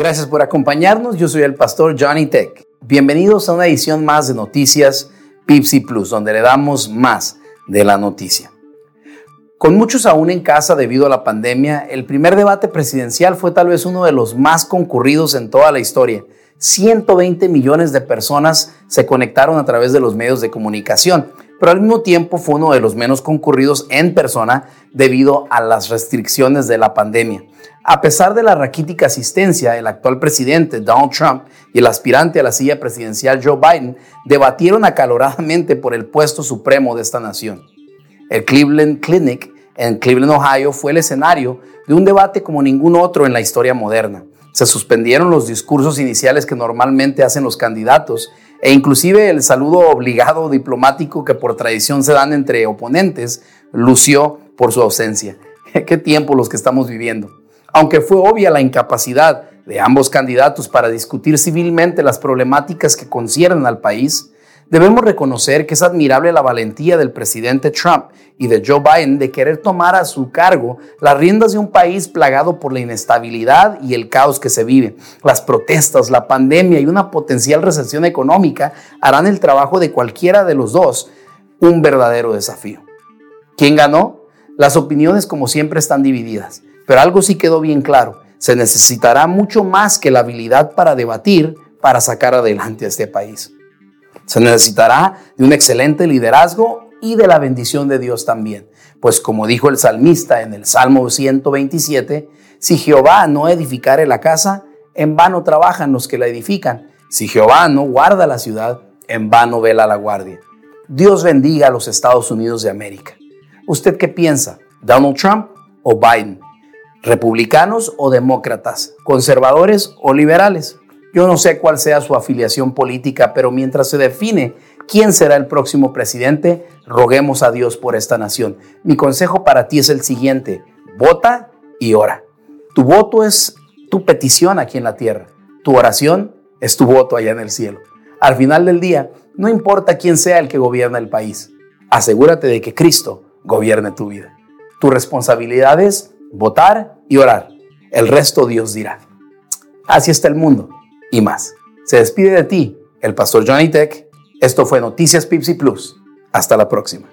Gracias por acompañarnos. Yo soy el pastor Johnny Tech. Bienvenidos a una edición más de Noticias Pipsi Plus, donde le damos más de la noticia. Con muchos aún en casa debido a la pandemia, el primer debate presidencial fue tal vez uno de los más concurridos en toda la historia. 120 millones de personas se conectaron a través de los medios de comunicación, pero al mismo tiempo fue uno de los menos concurridos en persona debido a las restricciones de la pandemia. A pesar de la raquítica asistencia, el actual presidente Donald Trump y el aspirante a la silla presidencial Joe Biden debatieron acaloradamente por el puesto supremo de esta nación. El Cleveland Clinic en Cleveland, Ohio, fue el escenario de un debate como ningún otro en la historia moderna. Se suspendieron los discursos iniciales que normalmente hacen los candidatos e inclusive el saludo obligado diplomático que por tradición se dan entre oponentes lució por su ausencia. ¿Qué tiempo los que estamos viviendo? Aunque fue obvia la incapacidad de ambos candidatos para discutir civilmente las problemáticas que conciernen al país, debemos reconocer que es admirable la valentía del presidente Trump y de Joe Biden de querer tomar a su cargo las riendas de un país plagado por la inestabilidad y el caos que se vive. Las protestas, la pandemia y una potencial recesión económica harán el trabajo de cualquiera de los dos un verdadero desafío. ¿Quién ganó? Las opiniones como siempre están divididas. Pero algo sí quedó bien claro. Se necesitará mucho más que la habilidad para debatir para sacar adelante a este país. Se necesitará de un excelente liderazgo y de la bendición de Dios también. Pues como dijo el salmista en el Salmo 127, si Jehová no edificare la casa, en vano trabajan los que la edifican. Si Jehová no guarda la ciudad, en vano vela la guardia. Dios bendiga a los Estados Unidos de América. ¿Usted qué piensa? ¿Donald Trump o Biden? Republicanos o demócratas, conservadores o liberales. Yo no sé cuál sea su afiliación política, pero mientras se define quién será el próximo presidente, roguemos a Dios por esta nación. Mi consejo para ti es el siguiente, vota y ora. Tu voto es tu petición aquí en la tierra, tu oración es tu voto allá en el cielo. Al final del día, no importa quién sea el que gobierna el país, asegúrate de que Cristo gobierne tu vida. Tu responsabilidad es votar y orar. El resto Dios dirá. Así está el mundo y más. Se despide de ti el pastor Johnny Tech. Esto fue Noticias Pipsy Plus. Hasta la próxima.